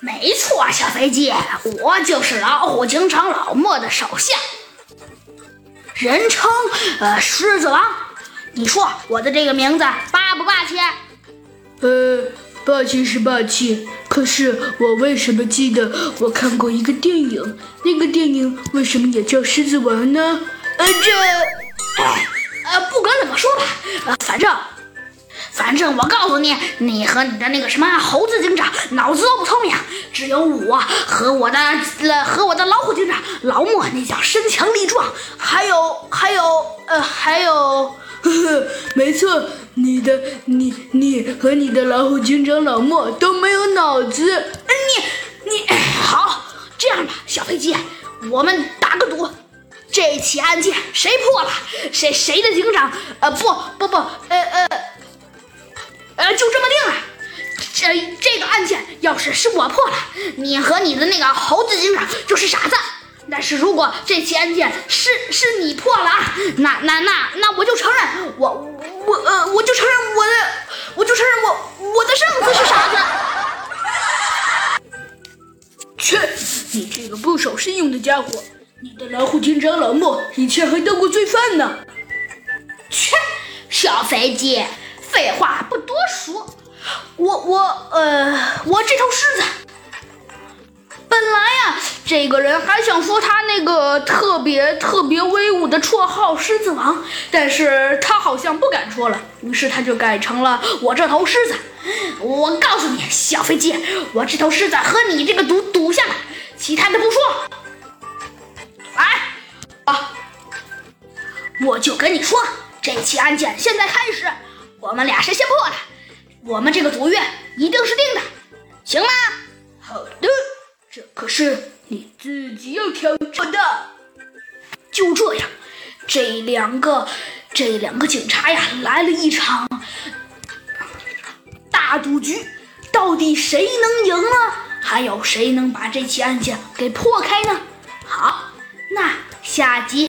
没错，小飞机，我就是老虎警长老莫的手下，人称呃狮子王。你说我的这个名字霸不霸气？呃，霸气是霸气，可是我为什么记得我看过一个电影？那个电影为什么也叫狮子王呢？呃，这，呃，不管怎么说吧，呃，反正。反正我告诉你，你和你的那个什么猴子警长脑子都不聪明，只有我和我的呃和我的老虎警长老莫那叫身强力壮，还有还有呃还有，呵呵，没错，你的你你和你的老虎警长老莫都没有脑子。你你 好，这样吧，小飞机，我们打个赌，这起案件谁破了，谁谁的警长呃不不不呃这这个案件要是是我破了，你和你的那个猴子警长就是傻子。但是如果这起案件是是你破了啊，那那那那我就承认我我呃我就承认我的我就承认我我的上司是傻子。切，你这个不守信用的家伙！你的老虎警长老莫以前还当过罪犯呢。切，小飞机。废话不多说，我我呃，我这头狮子，本来呀，这个人还想说他那个特别特别威武的绰号“狮子王”，但是他好像不敢说了，于是他就改成了我这头狮子。我告诉你，小飞机，我这头狮子和你这个赌赌下来，其他的不说，来，啊，我就跟你说，这起案件现在开始。我们俩谁先破了，我们这个赌约一定是定的，行吗？好的，这可是你自己要挑战的。就这样，这两个这两个警察呀，来了一场大赌局，到底谁能赢呢？还有谁能把这起案件给破开呢？好，那下集。